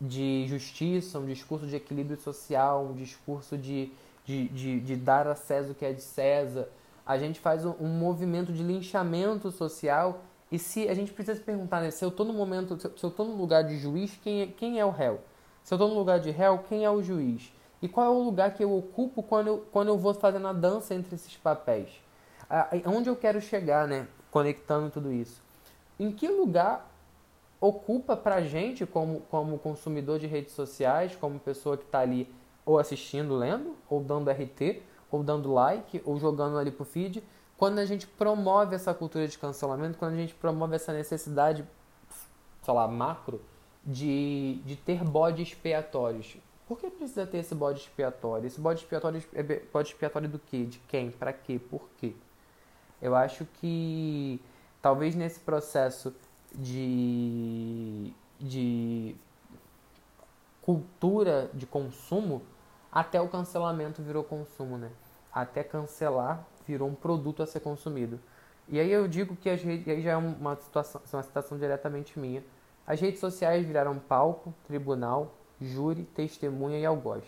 de justiça, um discurso de equilíbrio social, um discurso de, de, de, de dar a César o que é de César. A gente faz um, um movimento de linchamento social e se a gente precisa se perguntar, né, se eu estou no momento, se eu estou no lugar de juiz, quem é, quem é o réu? Se eu estou no lugar de réu, quem é o juiz? E qual é o lugar que eu ocupo quando eu, quando eu vou fazendo a dança entre esses papéis? Ah, onde eu quero chegar, né? Conectando tudo isso. Em que lugar ocupa pra gente, como, como consumidor de redes sociais, como pessoa que está ali ou assistindo, lendo, ou dando RT, ou dando like, ou jogando ali pro feed, quando a gente promove essa cultura de cancelamento, quando a gente promove essa necessidade, sei lá, macro, de, de ter bodes expiatórios. Por que precisa ter esse bode expiatório? Esse bode expiatório é bode expiatório do quê? De quem? Para quê? Por quê? Eu acho que talvez nesse processo de, de cultura de consumo, até o cancelamento virou consumo, né? Até cancelar virou um produto a ser consumido. E aí eu digo que as redes, aí já é uma situação, uma situação diretamente minha. As redes sociais viraram palco, tribunal, júri, testemunha e algoz.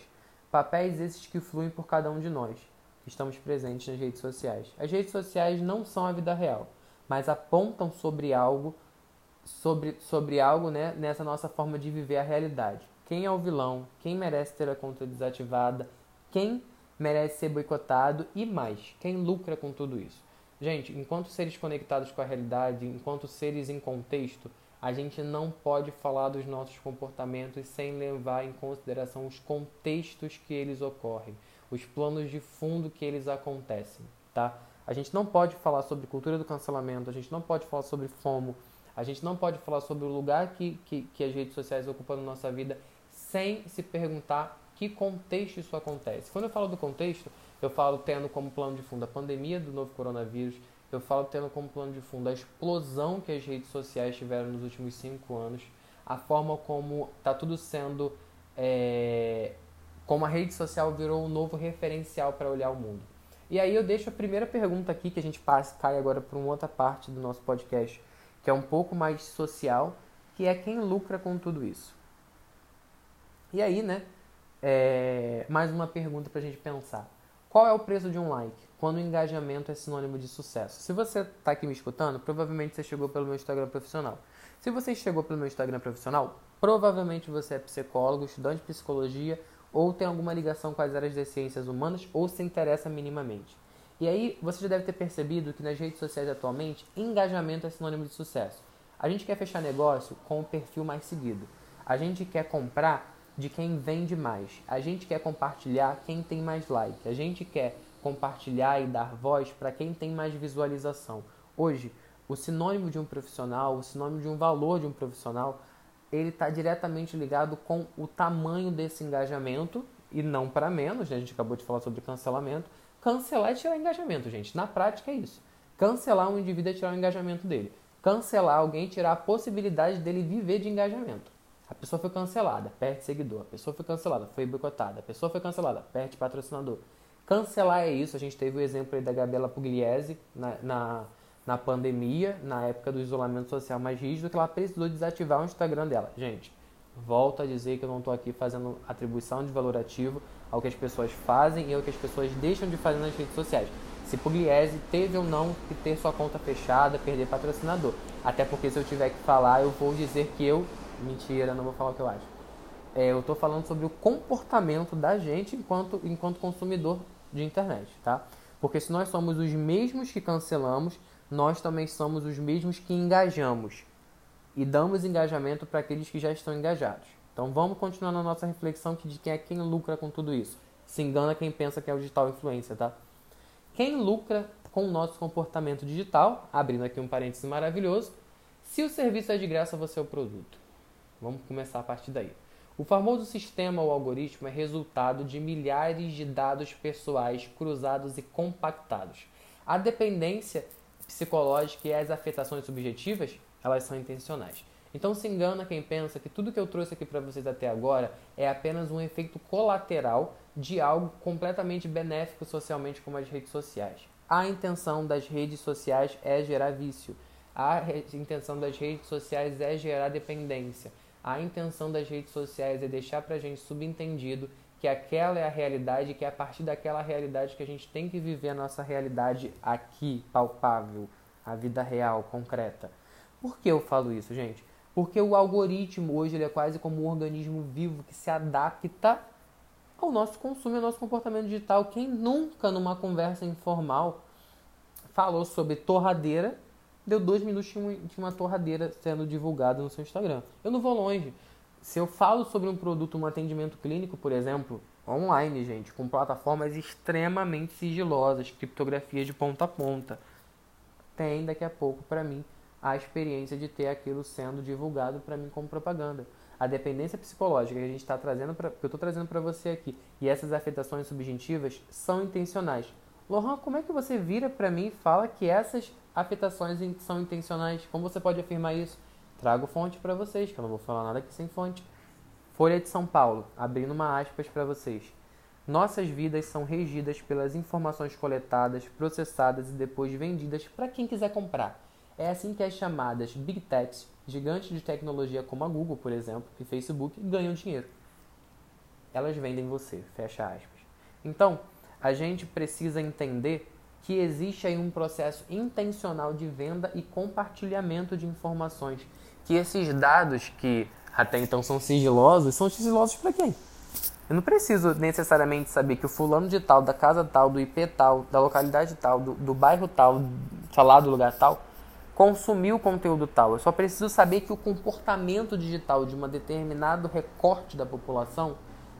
Papéis esses que fluem por cada um de nós, que estamos presentes nas redes sociais. As redes sociais não são a vida real, mas apontam sobre algo, sobre, sobre algo né, nessa nossa forma de viver a realidade. Quem é o vilão, quem merece ter a conta desativada, quem merece ser boicotado e mais, quem lucra com tudo isso. Gente, enquanto seres conectados com a realidade, enquanto seres em contexto, a gente não pode falar dos nossos comportamentos sem levar em consideração os contextos que eles ocorrem, os planos de fundo que eles acontecem, tá? A gente não pode falar sobre cultura do cancelamento, a gente não pode falar sobre FOMO, a gente não pode falar sobre o lugar que, que, que as redes sociais ocupam na nossa vida sem se perguntar que contexto isso acontece. Quando eu falo do contexto, eu falo tendo como plano de fundo a pandemia do novo coronavírus, eu falo tendo como plano de fundo a explosão que as redes sociais tiveram nos últimos cinco anos, a forma como está tudo sendo. É, como a rede social virou um novo referencial para olhar o mundo. E aí eu deixo a primeira pergunta aqui, que a gente passa, cai agora para uma outra parte do nosso podcast, que é um pouco mais social, que é quem lucra com tudo isso. E aí, né, é, mais uma pergunta para a gente pensar. Qual é o preço de um like? Quando o engajamento é sinônimo de sucesso. Se você está aqui me escutando, provavelmente você chegou pelo meu Instagram profissional. Se você chegou pelo meu Instagram profissional, provavelmente você é psicólogo, estudante de psicologia ou tem alguma ligação com as áreas das ciências humanas, ou se interessa minimamente. E aí você já deve ter percebido que nas redes sociais atualmente, engajamento é sinônimo de sucesso. A gente quer fechar negócio com o perfil mais seguido. A gente quer comprar de quem vende mais. A gente quer compartilhar quem tem mais like. A gente quer compartilhar e dar voz para quem tem mais visualização. Hoje, o sinônimo de um profissional, o sinônimo de um valor de um profissional, ele está diretamente ligado com o tamanho desse engajamento e não para menos. Né? A gente acabou de falar sobre cancelamento. Cancelar é tirar engajamento, gente. Na prática é isso. Cancelar um indivíduo é tirar o engajamento dele cancelar alguém, tirar a possibilidade dele viver de engajamento. A pessoa foi cancelada, perde seguidor. A pessoa foi cancelada, foi boicotada. A pessoa foi cancelada, perde patrocinador. Cancelar é isso. A gente teve o exemplo aí da Gabriela Pugliese na, na, na pandemia, na época do isolamento social mais rígido, que ela precisou desativar o Instagram dela. Gente, volto a dizer que eu não estou aqui fazendo atribuição de valor ativo ao que as pessoas fazem e ao que as pessoas deixam de fazer nas redes sociais se Pugliese teve ou não que ter sua conta fechada, perder patrocinador. Até porque se eu tiver que falar, eu vou dizer que eu. Mentira, não vou falar o que eu acho. É, eu estou falando sobre o comportamento da gente enquanto, enquanto consumidor de internet, tá? Porque se nós somos os mesmos que cancelamos, nós também somos os mesmos que engajamos. E damos engajamento para aqueles que já estão engajados. Então vamos continuar na nossa reflexão de quem é quem lucra com tudo isso. Se engana quem pensa que é o digital influência, tá? Quem lucra com o nosso comportamento digital, abrindo aqui um parênteses maravilhoso, se o serviço é de graça, você é o produto. Vamos começar a partir daí. O famoso sistema ou algoritmo é resultado de milhares de dados pessoais cruzados e compactados. A dependência psicológica e as afetações subjetivas, elas são intencionais. Então se engana quem pensa que tudo que eu trouxe aqui para vocês até agora é apenas um efeito colateral de algo completamente benéfico socialmente como as redes sociais. A intenção das redes sociais é gerar vício. A intenção das redes sociais é gerar dependência. A intenção das redes sociais é deixar para a gente subentendido que aquela é a realidade, que é a partir daquela realidade que a gente tem que viver a nossa realidade aqui, palpável, a vida real, concreta. Por que eu falo isso, gente? Porque o algoritmo hoje ele é quase como um organismo vivo que se adapta ao nosso consumo e ao nosso comportamento digital. Quem nunca, numa conversa informal, falou sobre torradeira, deu dois minutos de uma torradeira sendo divulgada no seu Instagram. Eu não vou longe. Se eu falo sobre um produto, um atendimento clínico, por exemplo, online, gente, com plataformas extremamente sigilosas, criptografia de ponta a ponta, tem daqui a pouco para mim a experiência de ter aquilo sendo divulgado para mim como propaganda. A dependência psicológica que a gente está trazendo, pra, que eu estou trazendo para você aqui, e essas afetações subjetivas são intencionais. Lohan, como é que você vira para mim e fala que essas afetações são intencionais? Como você pode afirmar isso? Trago fonte para vocês, que eu não vou falar nada aqui sem fonte. Folha de São Paulo, abrindo uma aspas para vocês. Nossas vidas são regidas pelas informações coletadas, processadas e depois vendidas para quem quiser comprar. É assim que as chamadas Big Techs, gigantes de tecnologia como a Google, por exemplo, e Facebook, ganham dinheiro. Elas vendem você, fecha aspas. Então, a gente precisa entender que existe aí um processo intencional de venda e compartilhamento de informações. Que esses dados que até então são sigilosos, são sigilosos para quem? Eu não preciso necessariamente saber que o fulano de tal, da casa tal, do IP tal, da localidade tal, do, do bairro tal, falado do lugar tal, consumir o conteúdo tal. Eu só preciso saber que o comportamento digital de um determinado recorte da população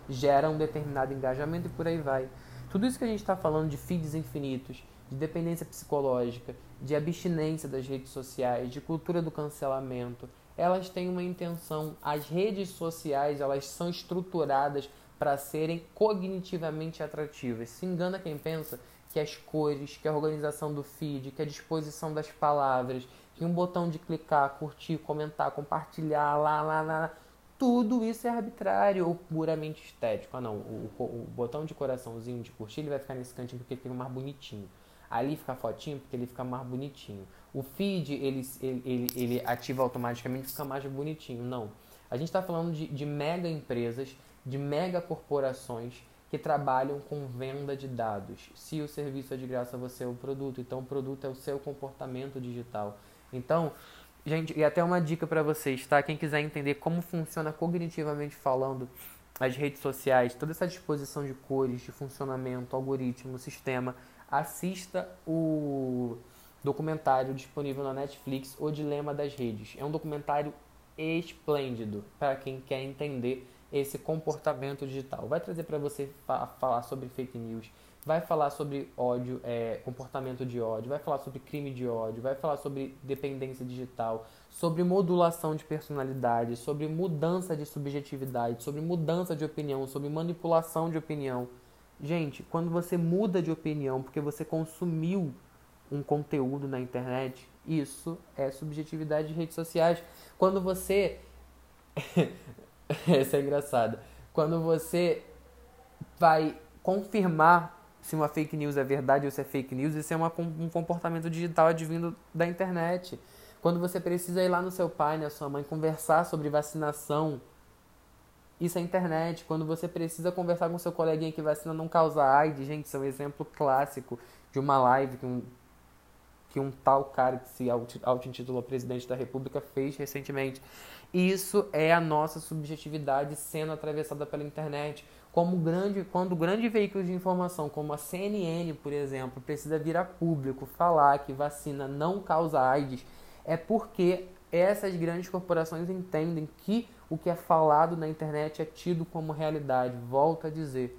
gera um determinado engajamento e por aí vai. Tudo isso que a gente está falando de feeds infinitos, de dependência psicológica, de abstinência das redes sociais, de cultura do cancelamento, elas têm uma intenção. As redes sociais elas são estruturadas para serem cognitivamente atrativas. Se engana quem pensa que as cores, que a organização do feed, que a disposição das palavras, que um botão de clicar, curtir, comentar, compartilhar, lá, lá, lá, tudo isso é arbitrário ou puramente estético. Ah, não, o, o, botão de coraçãozinho de curtir ele vai ficar nesse cantinho porque ele fica mais bonitinho. Ali fica fotinho porque ele fica mais bonitinho. O feed ele, ele, ele, ele ativa automaticamente fica mais bonitinho. Não. A gente está falando de, de mega empresas, de mega corporações que trabalham com venda de dados. Se o serviço é de graça, você é o produto. Então, o produto é o seu comportamento digital. Então, gente, e até uma dica para vocês, tá? Quem quiser entender como funciona cognitivamente falando as redes sociais, toda essa disposição de cores, de funcionamento, algoritmo, sistema, assista o documentário disponível na Netflix, O Dilema das Redes. É um documentário esplêndido para quem quer entender esse comportamento digital. Vai trazer para você fa falar sobre fake news, vai falar sobre ódio, é, comportamento de ódio, vai falar sobre crime de ódio, vai falar sobre dependência digital, sobre modulação de personalidade, sobre mudança de subjetividade, sobre mudança de opinião, sobre manipulação de opinião. Gente, quando você muda de opinião porque você consumiu um conteúdo na internet, isso é subjetividade de redes sociais. Quando você. Essa é engraçada. Quando você vai confirmar se uma fake news é verdade ou se é fake news, isso é uma, um comportamento digital advindo da internet. Quando você precisa ir lá no seu pai, na sua mãe, conversar sobre vacinação, isso é internet. Quando você precisa conversar com seu coleguinha que vacina não causa AIDS, gente, isso é um exemplo clássico de uma live que um, que um tal cara que se auto-intitulou presidente da república fez recentemente. Isso é a nossa subjetividade sendo atravessada pela internet como grande, quando grande veículo de informação, como a CNN, por exemplo, precisa vir a público falar que vacina não causa AIDS, é porque essas grandes corporações entendem que o que é falado na internet é tido como realidade. Volto a dizer,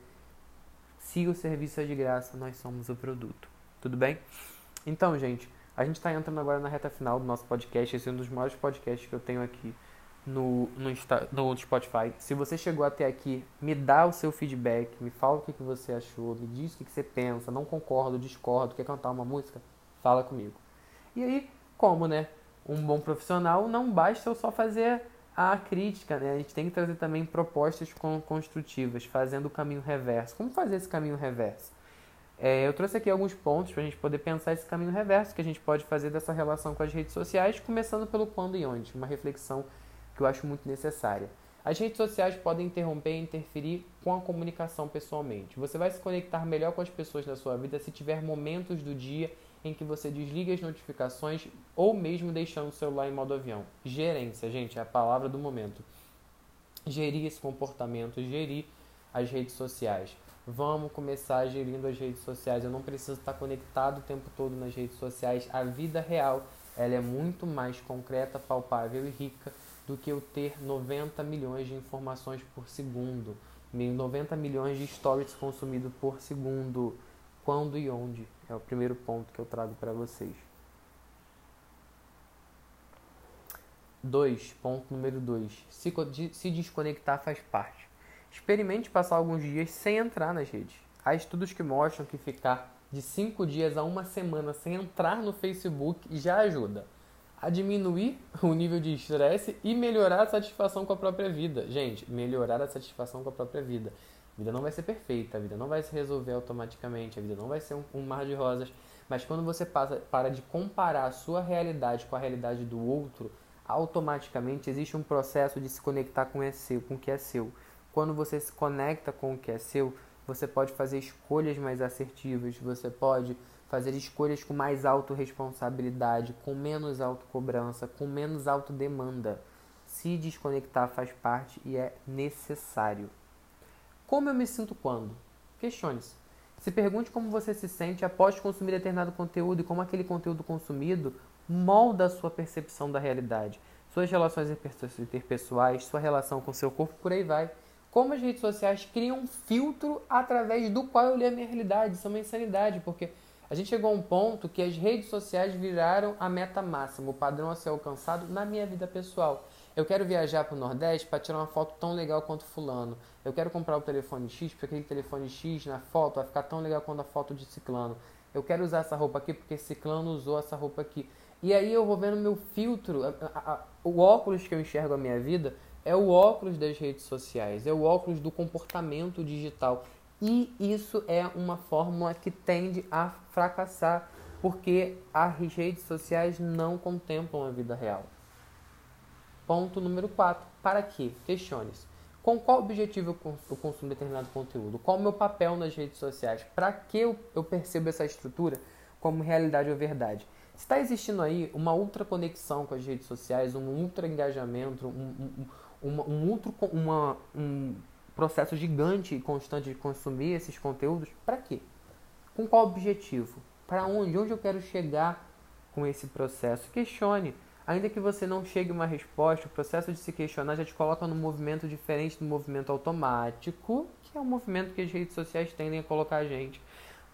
se o serviço é de graça, nós somos o produto. Tudo bem? Então, gente, a gente está entrando agora na reta final do nosso podcast. Esse é um dos maiores podcasts que eu tenho aqui no, no, no Spotify. Se você chegou até aqui, me dá o seu feedback, me fala o que, que você achou, me diz o que, que você pensa, não concordo, discordo, quer cantar uma música? Fala comigo. E aí, como, né? Um bom profissional não basta eu só fazer a crítica, né? A gente tem que trazer também propostas construtivas, fazendo o caminho reverso. Como fazer esse caminho reverso? É, eu trouxe aqui alguns pontos para a gente poder pensar esse caminho reverso que a gente pode fazer dessa relação com as redes sociais, começando pelo quando e onde, uma reflexão que eu acho muito necessária. As redes sociais podem interromper e interferir com a comunicação pessoalmente. Você vai se conectar melhor com as pessoas da sua vida se tiver momentos do dia em que você desliga as notificações ou mesmo deixando o celular em modo avião. Gerência, gente, é a palavra do momento. Gerir esse comportamento, gerir as redes sociais. Vamos começar gerindo as redes sociais. Eu não preciso estar conectado o tempo todo nas redes sociais. A vida real, ela é muito mais concreta, palpável e rica do que eu ter 90 milhões de informações por segundo, 90 milhões de stories consumidos por segundo. Quando e onde é o primeiro ponto que eu trago para vocês. 2. Ponto número 2. Se, se desconectar faz parte. Experimente passar alguns dias sem entrar nas redes. Há estudos que mostram que ficar de 5 dias a uma semana sem entrar no Facebook já ajuda a diminuir o nível de estresse e melhorar a satisfação com a própria vida. Gente, melhorar a satisfação com a própria vida. A vida não vai ser perfeita, a vida não vai se resolver automaticamente, a vida não vai ser um, um mar de rosas. Mas quando você passa, para de comparar a sua realidade com a realidade do outro, automaticamente existe um processo de se conectar com, é seu, com o que é seu. Quando você se conecta com o que é seu, você pode fazer escolhas mais assertivas, você pode fazer escolhas com mais autorresponsabilidade, com menos autocobrança, com menos autodemanda. Se desconectar faz parte e é necessário. Como eu me sinto quando? Questione-se. Se pergunte como você se sente após consumir determinado conteúdo e como aquele conteúdo consumido molda a sua percepção da realidade, suas relações interpessoais, sua relação com seu corpo, por aí vai. Como as redes sociais criam um filtro através do qual eu leio a minha realidade. Isso é uma insanidade, porque a gente chegou a um ponto que as redes sociais viraram a meta máxima, o padrão a ser alcançado na minha vida pessoal. Eu quero viajar para o Nordeste para tirar uma foto tão legal quanto fulano. Eu quero comprar o telefone X, porque aquele telefone X na foto vai ficar tão legal quanto a foto de ciclano. Eu quero usar essa roupa aqui porque ciclano usou essa roupa aqui. E aí eu vou vendo meu filtro, a, a, a, o óculos que eu enxergo a minha vida é o óculos das redes sociais, é o óculos do comportamento digital. E isso é uma fórmula que tende a fracassar, porque as redes sociais não contemplam a vida real. Ponto número 4. Para quê? Questione-se. Com qual objetivo eu consumo determinado conteúdo? Qual o meu papel nas redes sociais? Para que eu percebo essa estrutura como realidade ou verdade? Está existindo aí uma ultra conexão com as redes sociais, um ultra engajamento, um, um, um, um, uma, um processo gigante e constante de consumir esses conteúdos, para quê? Com qual objetivo? Para onde? Onde eu quero chegar com esse processo? Questione. Ainda que você não chegue uma resposta, o processo de se questionar já te coloca num movimento diferente do movimento automático, que é o movimento que as redes sociais tendem a colocar a gente.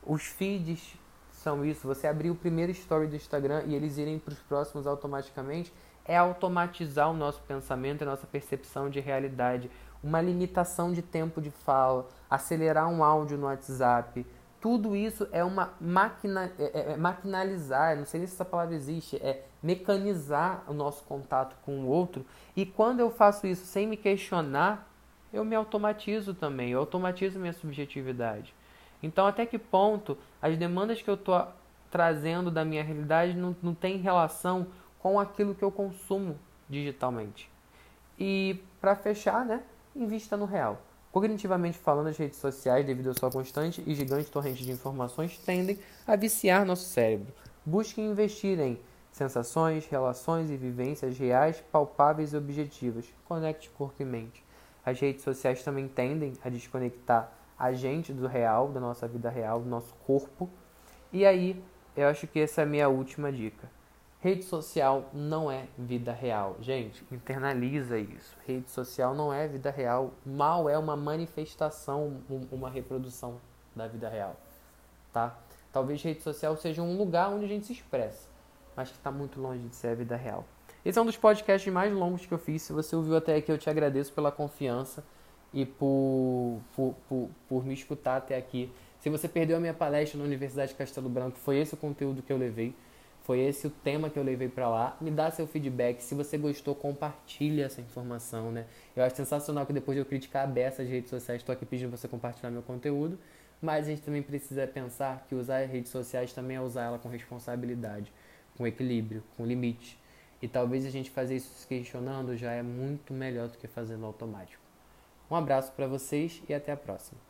Os feeds são isso. Você abrir o primeiro story do Instagram e eles irem para os próximos automaticamente, é automatizar o nosso pensamento, a nossa percepção de realidade. Uma limitação de tempo de fala, acelerar um áudio no WhatsApp, tudo isso é uma máquina, é, é, é, maquinalizar, não sei nem se essa palavra existe, é mecanizar o nosso contato com o outro. E quando eu faço isso sem me questionar, eu me automatizo também, eu automatizo minha subjetividade. Então, até que ponto as demandas que eu estou trazendo da minha realidade não, não tem relação com aquilo que eu consumo digitalmente? E para fechar, né, invista no real. Cognitivamente falando, as redes sociais, devido à sua constante e gigante torrente de informações, tendem a viciar nosso cérebro. Busque investir em sensações, relações e vivências reais, palpáveis e objetivas. Conecte corpo e mente. As redes sociais também tendem a desconectar a gente do real, da nossa vida real, do nosso corpo. E aí, eu acho que essa é a minha última dica. Rede social não é vida real. Gente, internaliza isso. Rede social não é vida real. Mal é uma manifestação, uma reprodução da vida real. Tá? Talvez rede social seja um lugar onde a gente se expressa, mas que está muito longe de ser a vida real. Esse é um dos podcasts mais longos que eu fiz. Se você ouviu até aqui, eu te agradeço pela confiança e por, por, por, por me escutar até aqui. Se você perdeu a minha palestra na Universidade Castelo Branco, foi esse o conteúdo que eu levei. Foi esse o tema que eu levei para lá. Me dá seu feedback. Se você gostou, compartilhe essa informação, né? Eu acho sensacional que depois de eu criticar a beça as redes sociais, estou aqui pedindo você compartilhar meu conteúdo. Mas a gente também precisa pensar que usar as redes sociais também é usar ela com responsabilidade, com equilíbrio, com limite. E talvez a gente fazer isso se questionando já é muito melhor do que fazendo automático. Um abraço para vocês e até a próxima.